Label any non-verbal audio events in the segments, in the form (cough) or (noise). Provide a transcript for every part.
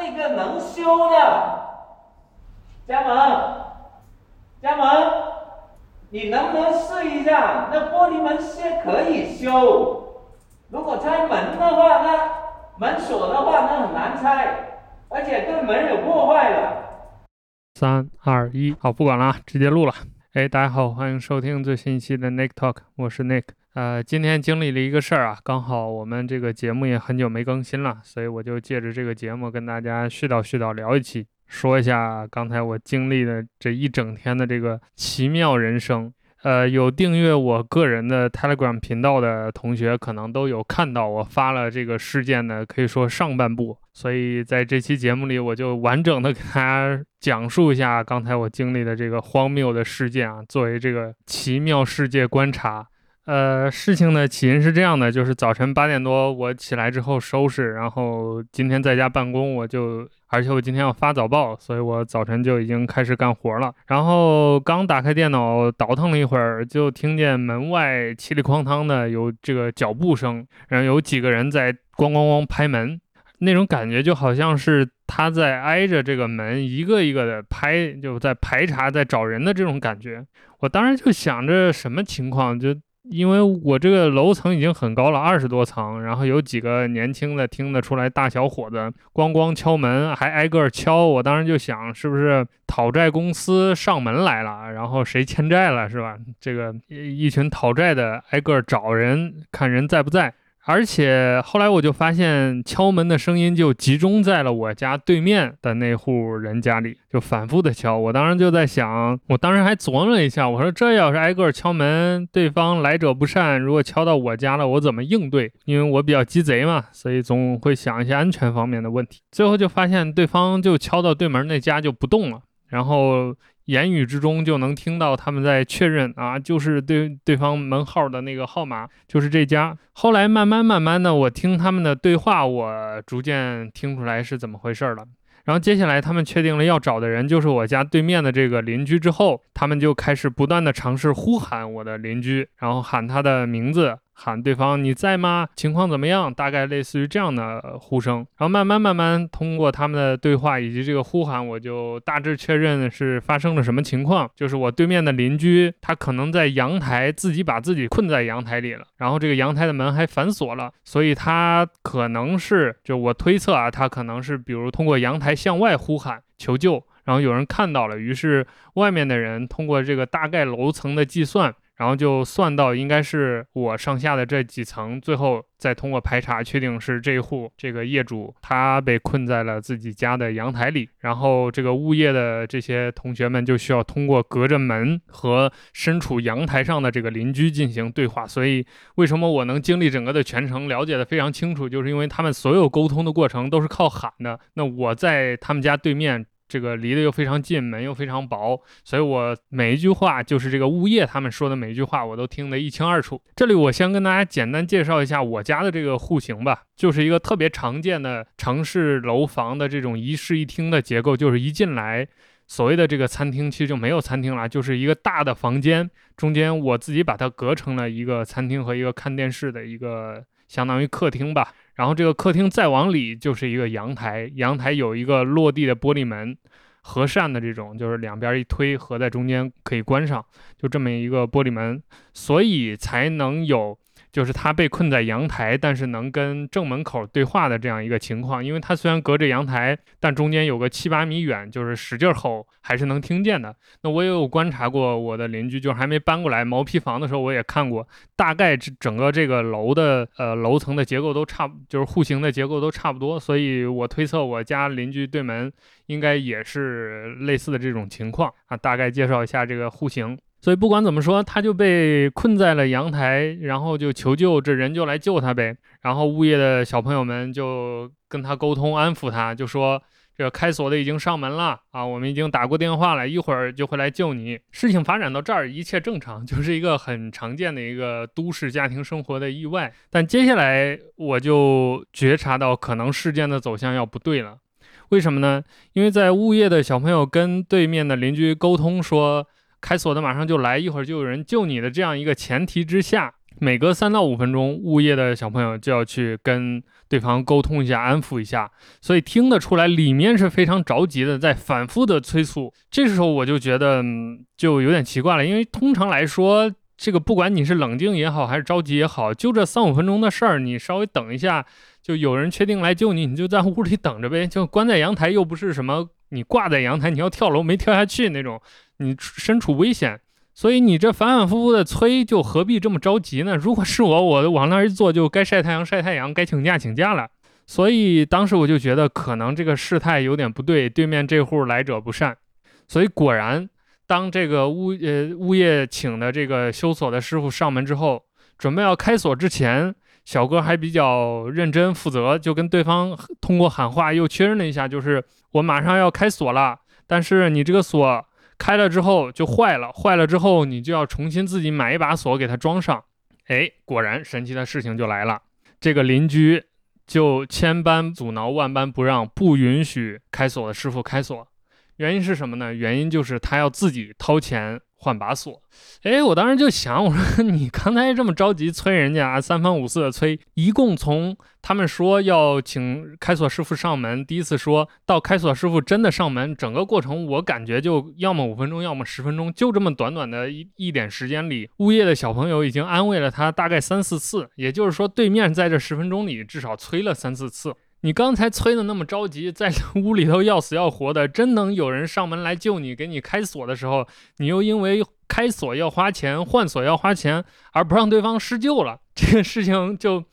那个能修的，加盟，加盟，你能不能试一下？那玻璃门是可以修，如果拆门的话，那门锁的话，那很难拆，而且对门有破坏了。三二一，好，不管了，直接录了。哎，大家好，欢迎收听最新一期的 Nick Talk，我是 Nick。呃，今天经历了一个事儿啊，刚好我们这个节目也很久没更新了，所以我就借着这个节目跟大家絮叨絮叨聊一期，说一下刚才我经历的这一整天的这个奇妙人生。呃，有订阅我个人的 Telegram 频道的同学，可能都有看到我发了这个事件的，可以说上半部，所以在这期节目里，我就完整的给大家讲述一下刚才我经历的这个荒谬的事件啊，作为这个奇妙世界观察。呃，事情的起因是这样的，就是早晨八点多我起来之后收拾，然后今天在家办公，我就，而且我今天要发早报，所以我早晨就已经开始干活了。然后刚打开电脑倒腾了一会儿，就听见门外嘁里哐当的有这个脚步声，然后有几个人在咣咣咣拍门，那种感觉就好像是他在挨着这个门一个一个的拍，就在排查，在找人的这种感觉。我当时就想着什么情况就。因为我这个楼层已经很高了，二十多层，然后有几个年轻的听得出来大小伙子咣咣敲门，还挨个敲。我当时就想，是不是讨债公司上门来了，然后谁欠债了，是吧？这个一群讨债的挨个找人，看人在不在。而且后来我就发现，敲门的声音就集中在了我家对面的那户人家里，就反复的敲。我当时就在想，我当时还琢磨了一下，我说这要是挨个敲门，对方来者不善，如果敲到我家了，我怎么应对？因为我比较鸡贼嘛，所以总会想一些安全方面的问题。最后就发现对方就敲到对门那家就不动了，然后。言语之中就能听到他们在确认啊，就是对对方门号的那个号码，就是这家。后来慢慢慢慢的，我听他们的对话，我逐渐听出来是怎么回事了。然后接下来他们确定了要找的人就是我家对面的这个邻居之后，他们就开始不断的尝试呼喊我的邻居，然后喊他的名字。喊对方你在吗？情况怎么样？大概类似于这样的呼声，然后慢慢慢慢通过他们的对话以及这个呼喊，我就大致确认是发生了什么情况。就是我对面的邻居，他可能在阳台自己把自己困在阳台里了，然后这个阳台的门还反锁了，所以他可能是就我推测啊，他可能是比如通过阳台向外呼喊求救，然后有人看到了，于是外面的人通过这个大概楼层的计算。然后就算到应该是我上下的这几层，最后再通过排查确定是这一户这个业主他被困在了自己家的阳台里，然后这个物业的这些同学们就需要通过隔着门和身处阳台上的这个邻居进行对话。所以为什么我能经历整个的全程了解得非常清楚，就是因为他们所有沟通的过程都是靠喊的。那我在他们家对面。这个离得又非常近，门又非常薄，所以我每一句话，就是这个物业他们说的每一句话，我都听得一清二楚。这里我先跟大家简单介绍一下我家的这个户型吧，就是一个特别常见的城市楼房的这种一室一厅的结构，就是一进来，所谓的这个餐厅其实就没有餐厅了，就是一个大的房间，中间我自己把它隔成了一个餐厅和一个看电视的一个相当于客厅吧。然后这个客厅再往里就是一个阳台，阳台有一个落地的玻璃门，合扇的这种，就是两边一推合在中间可以关上，就这么一个玻璃门，所以才能有。就是他被困在阳台，但是能跟正门口对话的这样一个情况，因为他虽然隔着阳台，但中间有个七八米远，就是使劲吼还是能听见的。那我也有观察过我的邻居，就是还没搬过来毛坯房的时候，我也看过，大概这整个这个楼的呃楼层的结构都差，就是户型的结构都差不多，所以我推测我家邻居对门应该也是类似的这种情况啊。大概介绍一下这个户型。所以不管怎么说，他就被困在了阳台，然后就求救，这人就来救他呗。然后物业的小朋友们就跟他沟通，安抚他，就说这开锁的已经上门了啊，我们已经打过电话了，一会儿就会来救你。事情发展到这儿，一切正常，(laughs) 就是一个很常见的一个都市家庭生活的意外。但接下来我就觉察到，可能事件的走向要不对了。为什么呢？因为在物业的小朋友跟对面的邻居沟通说。开锁的马上就来，一会儿就有人救你的这样一个前提之下，每隔三到五分钟，物业的小朋友就要去跟对方沟通一下，安抚一下，所以听得出来里面是非常着急的，在反复的催促。这时候我就觉得就有点奇怪了，因为通常来说，这个不管你是冷静也好，还是着急也好，就这三五分钟的事儿，你稍微等一下，就有人确定来救你，你就在屋里等着呗。就关在阳台又不是什么，你挂在阳台，你要跳楼没跳下去那种，你身处危险。所以你这反反复复的催，就何必这么着急呢？如果是我，我往那儿一坐，就该晒太阳晒太阳，该请假请假了。所以当时我就觉得，可能这个事态有点不对，对面这户来者不善。所以果然，当这个物呃物业请的这个修锁的师傅上门之后，准备要开锁之前，小哥还比较认真负责，就跟对方通过喊话又确认了一下，就是我马上要开锁了，但是你这个锁。开了之后就坏了，坏了之后你就要重新自己买一把锁给它装上。哎，果然神奇的事情就来了，这个邻居就千般阻挠，万般不让，不允许开锁的师傅开锁。原因是什么呢？原因就是他要自己掏钱。换把锁，哎，我当时就想，我说你刚才这么着急催人家，三番五次的催，一共从他们说要请开锁师傅上门，第一次说到开锁师傅真的上门，整个过程我感觉就要么五分钟，要么十分钟，就这么短短的一一点时间里，物业的小朋友已经安慰了他大概三四次，也就是说，对面在这十分钟里至少催了三四次。你刚才催的那么着急，在屋里头要死要活的，真能有人上门来救你，给你开锁的时候，你又因为开锁要花钱，换锁要花钱，而不让对方施救了，这个事情就，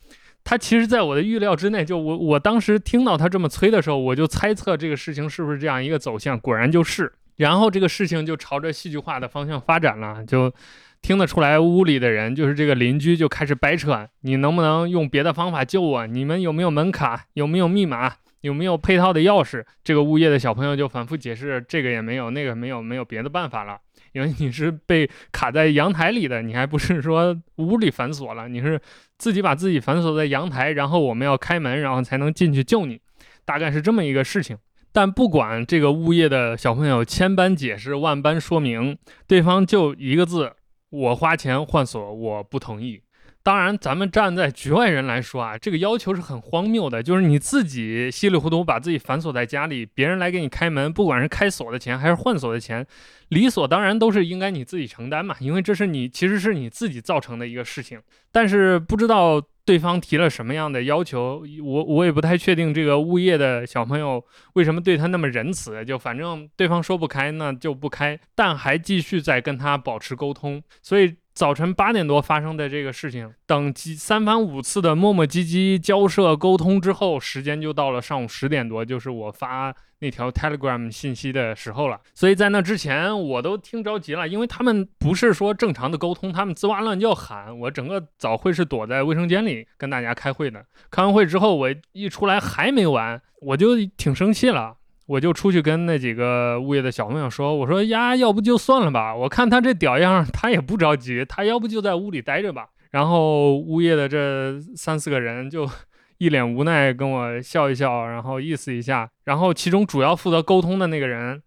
他其实在我的预料之内。就我我当时听到他这么催的时候，我就猜测这个事情是不是这样一个走向，果然就是，然后这个事情就朝着戏剧化的方向发展了，就。听得出来，屋里的人就是这个邻居就开始掰扯，你能不能用别的方法救我？你们有没有门卡？有没有密码？有没有配套的钥匙？这个物业的小朋友就反复解释，这个也没有，那个没有，没有别的办法了，因为你是被卡在阳台里的，你还不是说屋里反锁了，你是自己把自己反锁在阳台，然后我们要开门，然后才能进去救你，大概是这么一个事情。但不管这个物业的小朋友千般解释，万般说明，对方就一个字。我花钱换锁，我不同意。当然，咱们站在局外人来说啊，这个要求是很荒谬的。就是你自己稀里糊涂把自己反锁在家里，别人来给你开门，不管是开锁的钱还是换锁的钱，理所当然都是应该你自己承担嘛，因为这是你其实是你自己造成的一个事情。但是不知道。对方提了什么样的要求，我我也不太确定。这个物业的小朋友为什么对他那么仁慈？就反正对方说不开，那就不开，但还继续在跟他保持沟通。所以早晨八点多发生的这个事情，等几三番五次的磨磨唧唧交涉沟通之后，时间就到了上午十点多，就是我发。那条 Telegram 信息的时候了，所以在那之前我都听着急了，因为他们不是说正常的沟通，他们吱哇乱叫喊，我整个早会是躲在卫生间里跟大家开会的。开完会之后，我一出来还没完，我就挺生气了，我就出去跟那几个物业的小朋友说：“我说呀，要不就算了吧，我看他这屌样，他也不着急，他要不就在屋里待着吧。”然后物业的这三四个人就。一脸无奈跟我笑一笑，然后意思一下，然后其中主要负责沟通的那个人。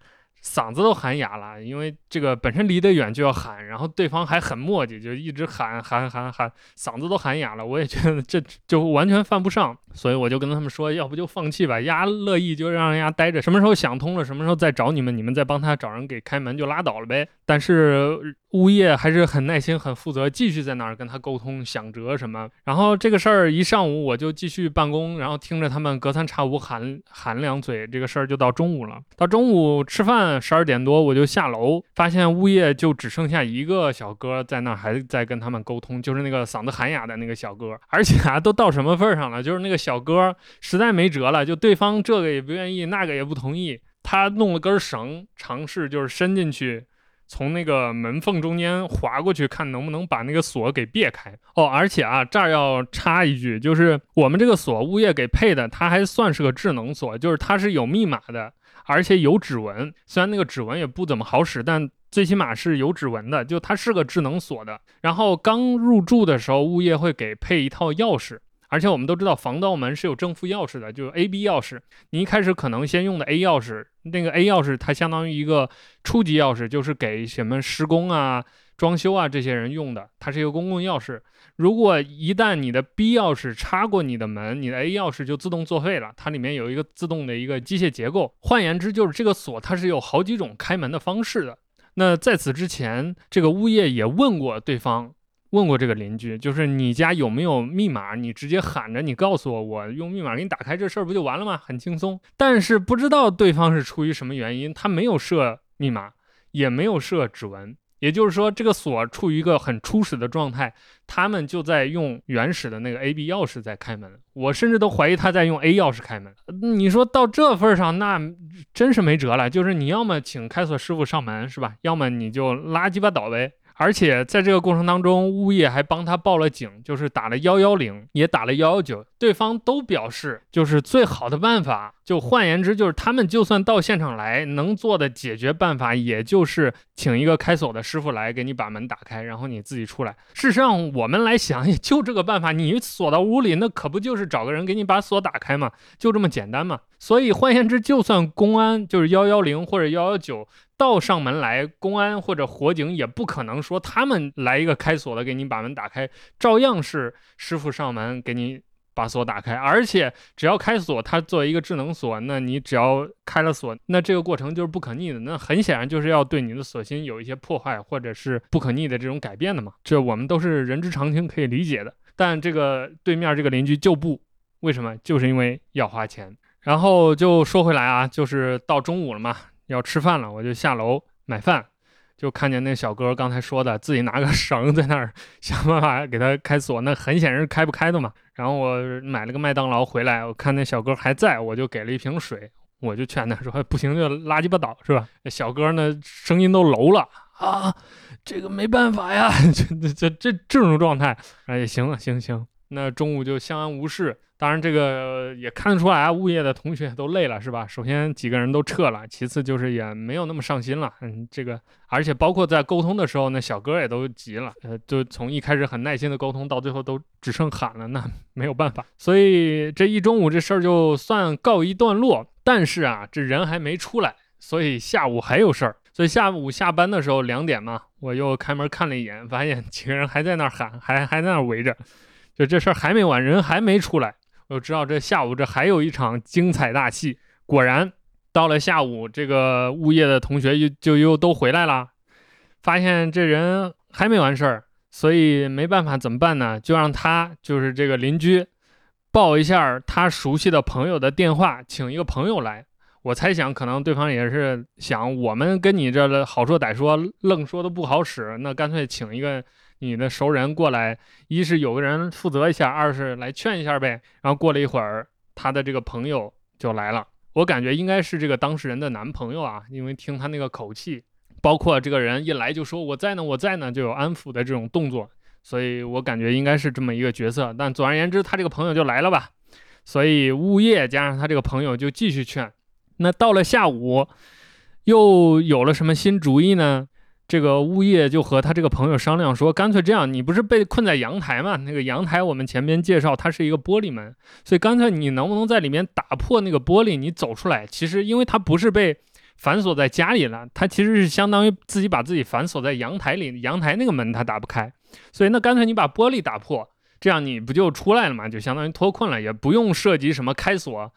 嗓子都喊哑了，因为这个本身离得远就要喊，然后对方还很磨叽，就一直喊喊喊喊，嗓子都喊哑了。我也觉得这就完全犯不上，所以我就跟他们说，要不就放弃吧，丫乐意就让人家待着，什么时候想通了，什么时候再找你们，你们再帮他找人给开门就拉倒了呗。但是物业还是很耐心、很负责，继续在那儿跟他沟通，想辙什么。然后这个事儿一上午我就继续办公，然后听着他们隔三差五喊喊两嘴，这个事儿就到中午了。到中午吃饭。十二点多我就下楼，发现物业就只剩下一个小哥在那儿，还在跟他们沟通，就是那个嗓子喊哑的那个小哥。而且啊，都到什么份上了？就是那个小哥实在没辙了，就对方这个也不愿意，那个也不同意，他弄了根绳，尝试就是伸进去，从那个门缝中间划过去，看能不能把那个锁给别开。哦，而且啊，这儿要插一句，就是我们这个锁物业给配的，它还算是个智能锁，就是它是有密码的。而且有指纹，虽然那个指纹也不怎么好使，但最起码是有指纹的，就它是个智能锁的。然后刚入住的时候，物业会给配一套钥匙，而且我们都知道防盗门是有正负钥匙的，就是 A、B 钥匙。你一开始可能先用的 A 钥匙，那个 A 钥匙它相当于一个初级钥匙，就是给什么施工啊。装修啊这些人用的，它是一个公共钥匙。如果一旦你的 B 钥匙插过你的门，你的 A 钥匙就自动作废了。它里面有一个自动的一个机械结构，换言之，就是这个锁它是有好几种开门的方式的。那在此之前，这个物业也问过对方，问过这个邻居，就是你家有没有密码？你直接喊着，你告诉我，我用密码给你打开，这事儿不就完了吗？很轻松。但是不知道对方是出于什么原因，他没有设密码，也没有设指纹。也就是说，这个锁处于一个很初始的状态，他们就在用原始的那个 A B 钥匙在开门。我甚至都怀疑他在用 A 钥匙开门。你说到这份上，那真是没辙了。就是你要么请开锁师傅上门，是吧？要么你就拉鸡巴倒呗。而且在这个过程当中，物业还帮他报了警，就是打了幺幺零，也打了幺幺九，对方都表示就是最好的办法。就换言之，就是他们就算到现场来，能做的解决办法，也就是请一个开锁的师傅来给你把门打开，然后你自己出来。事实上，我们来想，也就这个办法，你锁到屋里，那可不就是找个人给你把锁打开吗？就这么简单嘛。所以换言之，就算公安就是幺幺零或者幺幺九。到上门来，公安或者火警也不可能说他们来一个开锁的给你把门打开，照样是师傅上门给你把锁打开。而且只要开锁，它作为一个智能锁，那你只要开了锁，那这个过程就是不可逆的。那很显然就是要对你的锁芯有一些破坏或者是不可逆的这种改变的嘛。这我们都是人之常情，可以理解的。但这个对面这个邻居就不，为什么？就是因为要花钱。然后就说回来啊，就是到中午了嘛。要吃饭了，我就下楼买饭，就看见那小哥刚才说的，自己拿个绳在那儿想办法给他开锁，那很显然是开不开的嘛。然后我买了个麦当劳回来，我看那小哥还在，我就给了一瓶水，我就劝他说 (laughs) 不行就拉鸡巴倒是吧？小哥呢声音都楼了啊，这个没办法呀，(laughs) 这这这这种状态，哎行了行行，那中午就相安无事。当然，这个也看得出来，物业的同学都累了，是吧？首先几个人都撤了，其次就是也没有那么上心了。嗯，这个，而且包括在沟通的时候，那小哥也都急了，呃，就从一开始很耐心的沟通，到最后都只剩喊了，那 (laughs) 没有办法。所以这一中午这事儿就算告一段落。但是啊，这人还没出来，所以下午还有事儿。所以下午下班的时候两点嘛，我又开门看了一眼，发现几个人还在那儿喊，还还在那儿围着，就这事儿还没完，人还没出来。我就知道这下午这还有一场精彩大戏。果然，到了下午，这个物业的同学又就又都回来了，发现这人还没完事儿，所以没办法，怎么办呢？就让他就是这个邻居报一下他熟悉的朋友的电话，请一个朋友来。我猜想，可能对方也是想，我们跟你这好说歹说，愣说的不好使，那干脆请一个。你的熟人过来，一是有个人负责一下，二是来劝一下呗。然后过了一会儿，他的这个朋友就来了。我感觉应该是这个当事人的男朋友啊，因为听他那个口气，包括这个人一来就说我在呢，我在呢，就有安抚的这种动作，所以我感觉应该是这么一个角色。但总而言之，他这个朋友就来了吧。所以物业加上他这个朋友就继续劝。那到了下午，又有了什么新主意呢？这个物业就和他这个朋友商量说，干脆这样，你不是被困在阳台吗？那个阳台我们前面介绍，它是一个玻璃门，所以干脆你能不能在里面打破那个玻璃，你走出来？其实因为它不是被反锁在家里了，它其实是相当于自己把自己反锁在阳台里，阳台那个门它打不开，所以那干脆你把玻璃打破，这样你不就出来了吗？就相当于脱困了，也不用涉及什么开锁。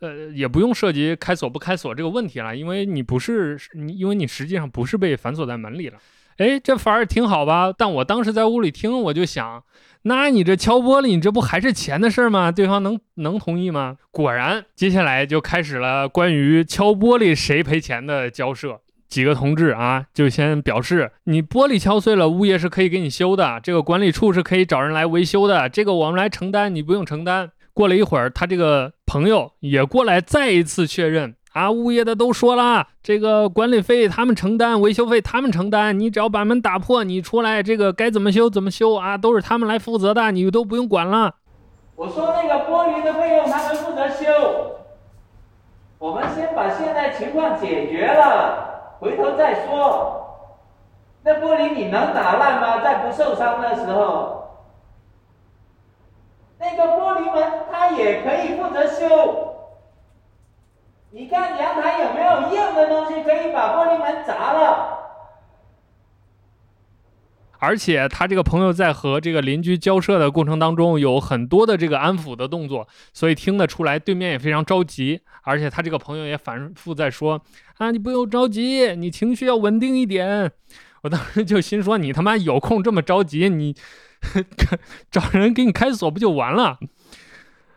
呃，也不用涉及开锁不开锁这个问题了，因为你不是你，因为你实际上不是被反锁在门里了。哎，这反而挺好吧？但我当时在屋里听，我就想，那你这敲玻璃，你这不还是钱的事儿吗？对方能能同意吗？果然，接下来就开始了关于敲玻璃谁赔钱的交涉。几个同志啊，就先表示，你玻璃敲碎了，物业是可以给你修的，这个管理处是可以找人来维修的，这个我们来承担，你不用承担。过了一会儿，他这个朋友也过来再一次确认啊，物业的都说了，这个管理费他们承担，维修费他们承担，你只要把门打破，你出来，这个该怎么修怎么修啊，都是他们来负责的，你都不用管了。我说那个玻璃的费用他们负责修，我们先把现在情况解决了，回头再说。那玻璃你能打烂吗？在不受伤的时候？那个玻璃门，它也可以负责修。你看阳台有没有硬的东西可以把玻璃门砸了？而且他这个朋友在和这个邻居交涉的过程当中，有很多的这个安抚的动作，所以听得出来对面也非常着急。而且他这个朋友也反复在说：“啊，你不用着急，你情绪要稳定一点。”我当时就心说：“你他妈有空这么着急，你找人给你开锁不就完了？”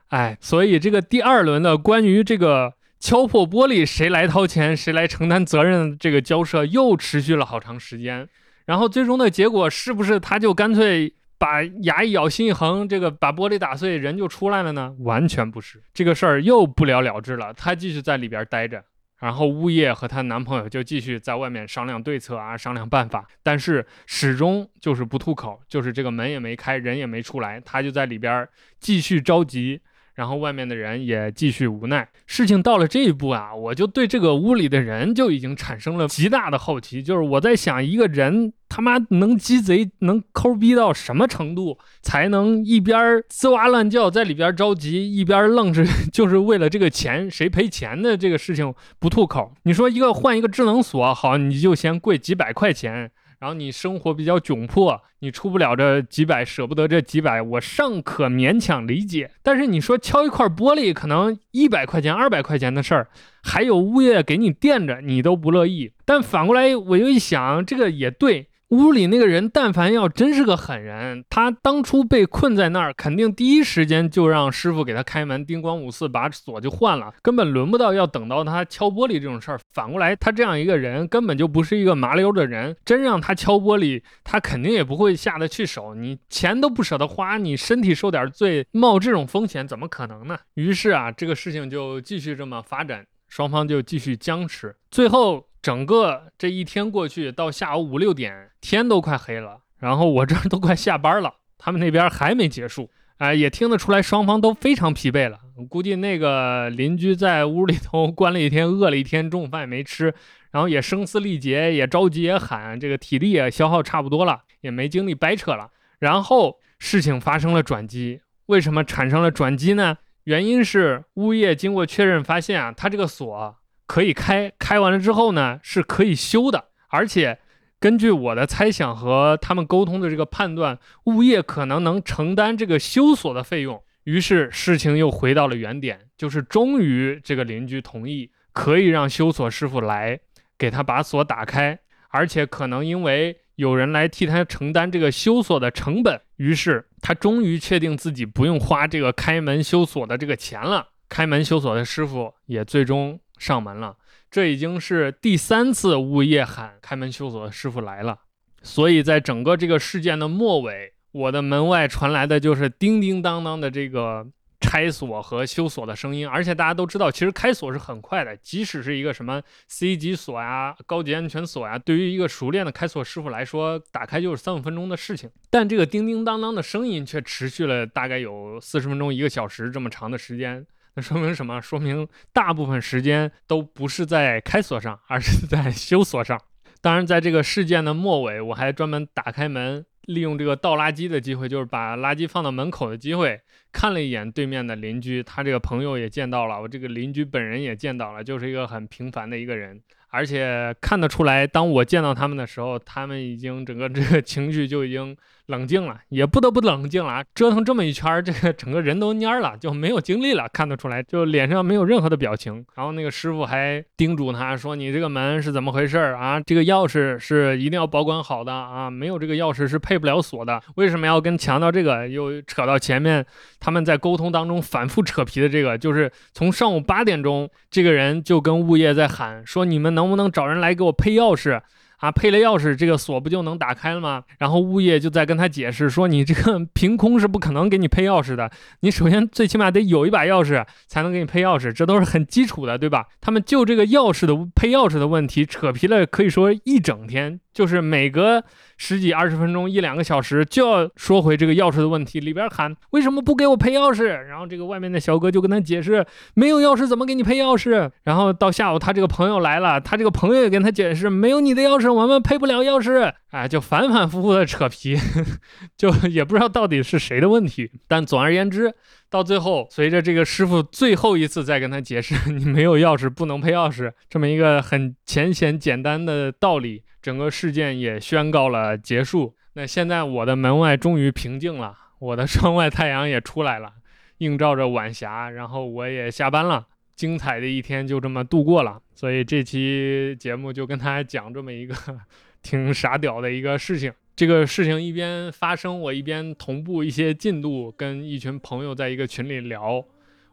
哎，所以这个第二轮的关于这个敲破玻璃谁来掏钱、谁来承担责任这个交涉又持续了好长时间。然后最终的结果是不是他就干脆把牙一咬、心一横，这个把玻璃打碎，人就出来了呢？完全不是，这个事儿又不了了之了。他继续在里边待着，然后物业和她男朋友就继续在外面商量对策啊，商量办法，但是始终就是不吐口，就是这个门也没开，人也没出来，她就在里边继续着急。然后外面的人也继续无奈。事情到了这一步啊，我就对这个屋里的人就已经产生了极大的好奇。就是我在想，一个人他妈能鸡贼，能抠逼到什么程度，才能一边吱哇乱叫在里边着急，一边愣是 (laughs) 就是为了这个钱谁赔钱的这个事情不吐口？你说一个换一个智能锁好，你就嫌贵几百块钱。然后你生活比较窘迫，你出不了这几百，舍不得这几百，我尚可勉强理解。但是你说敲一块玻璃，可能一百块钱、二百块钱的事儿，还有物业给你垫着，你都不乐意。但反过来，我又一想，这个也对。屋里那个人，但凡要真是个狠人，他当初被困在那儿，肯定第一时间就让师傅给他开门，叮咣五四把锁就换了，根本轮不到要等到他敲玻璃这种事儿。反过来，他这样一个人根本就不是一个麻溜的人，真让他敲玻璃，他肯定也不会下得去手。你钱都不舍得花，你身体受点罪，冒这种风险怎么可能呢？于是啊，这个事情就继续这么发展，双方就继续僵持，最后。整个这一天过去，到下午五六点，天都快黑了，然后我这儿都快下班了，他们那边还没结束，哎，也听得出来双方都非常疲惫了。估计那个邻居在屋里头关了一天，饿了一天，中午饭也没吃，然后也声嘶力竭，也着急也喊，这个体力也消耗差不多了，也没精力掰扯了。然后事情发生了转机，为什么产生了转机呢？原因是物业经过确认发现啊，他这个锁。可以开，开完了之后呢，是可以修的，而且根据我的猜想和他们沟通的这个判断，物业可能能承担这个修锁的费用。于是事情又回到了原点，就是终于这个邻居同意可以让修锁师傅来给他把锁打开，而且可能因为有人来替他承担这个修锁的成本，于是他终于确定自己不用花这个开门修锁的这个钱了。开门修锁的师傅也最终。上门了，这已经是第三次物业喊开门修锁的师傅来了，所以在整个这个事件的末尾，我的门外传来的就是叮叮当当的这个拆锁和修锁的声音，而且大家都知道，其实开锁是很快的，即使是一个什么 C 级锁呀、高级安全锁呀，对于一个熟练的开锁师傅来说，打开就是三五分钟的事情，但这个叮叮当当的声音却持续了大概有四十分钟、一个小时这么长的时间。那说明什么？说明大部分时间都不是在开锁上，而是在修锁上。当然，在这个事件的末尾，我还专门打开门，利用这个倒垃圾的机会，就是把垃圾放到门口的机会，看了一眼对面的邻居，他这个朋友也见到了，我这个邻居本人也见到了，就是一个很平凡的一个人。而且看得出来，当我见到他们的时候，他们已经整个这个情绪就已经冷静了，也不得不冷静了。折腾这么一圈，这个整个人都蔫了，就没有精力了。看得出来，就脸上没有任何的表情。然后那个师傅还叮嘱他说：“你这个门是怎么回事啊？这个钥匙是一定要保管好的啊，没有这个钥匙是配不了锁的。为什么要跟强调这个？又扯到前面他们在沟通当中反复扯皮的这个，就是从上午八点钟，这个人就跟物业在喊说：你们能。”能不能找人来给我配钥匙啊？配了钥匙，这个锁不就能打开了吗？然后物业就在跟他解释说：“你这个 (laughs) 凭空是不可能给你配钥匙的。你首先最起码得有一把钥匙才能给你配钥匙，这都是很基础的，对吧？”他们就这个钥匙的配钥匙的问题扯皮了，可以说一整天，就是每隔。十几二十分钟，一两个小时就要说回这个钥匙的问题，里边喊为什么不给我配钥匙？然后这个外面的小哥就跟他解释，没有钥匙怎么给你配钥匙？然后到下午他这个朋友来了，他这个朋友也跟他解释，没有你的钥匙我们配不了钥匙。哎，就反反复复的扯皮，(laughs) 就也不知道到底是谁的问题。但总而言之，到最后随着这个师傅最后一次再跟他解释，(laughs) 你没有钥匙不能配钥匙，这么一个很浅显简单的道理。整个事件也宣告了结束。那现在我的门外终于平静了，我的窗外太阳也出来了，映照着晚霞，然后我也下班了，精彩的一天就这么度过了。所以这期节目就跟大家讲这么一个 (laughs) 挺傻屌的一个事情。这个事情一边发生，我一边同步一些进度，跟一群朋友在一个群里聊，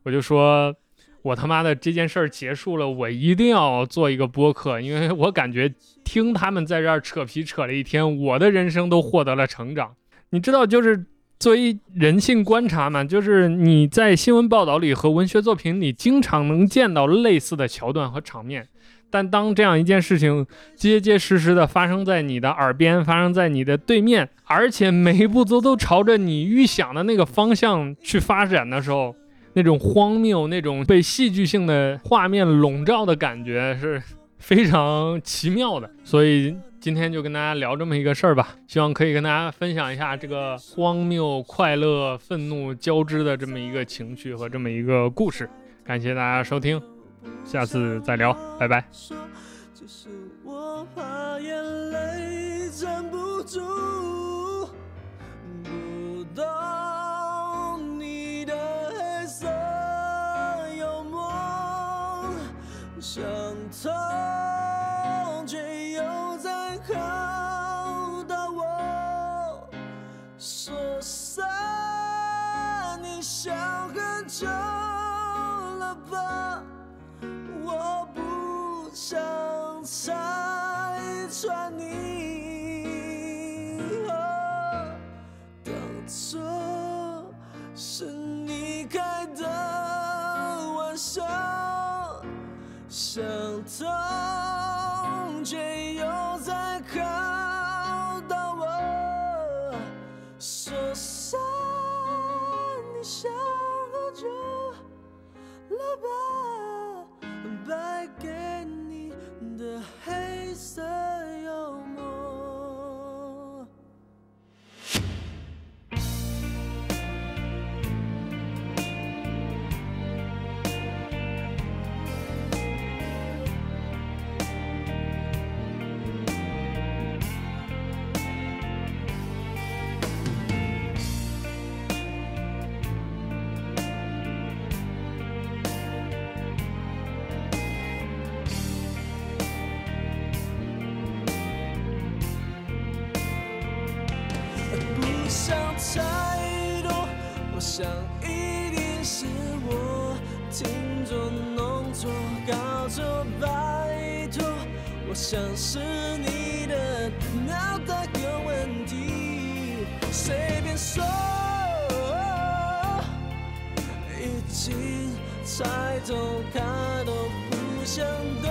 我就说。我他妈的这件事儿结束了，我一定要做一个播客，因为我感觉听他们在这儿扯皮扯了一天，我的人生都获得了成长。你知道，就是作为人性观察嘛，就是你在新闻报道里和文学作品里经常能见到类似的桥段和场面，但当这样一件事情结结实实的发生在你的耳边，发生在你的对面，而且每一步都都朝着你预想的那个方向去发展的时候。那种荒谬，那种被戏剧性的画面笼罩的感觉是非常奇妙的，所以今天就跟大家聊这么一个事儿吧，希望可以跟大家分享一下这个荒谬、快乐、愤怒交织的这么一个情绪和这么一个故事。感谢大家收听，下次再聊，拜拜。想想拆穿你。像是你的脑袋有问题，随便说，已经猜透，他都不想动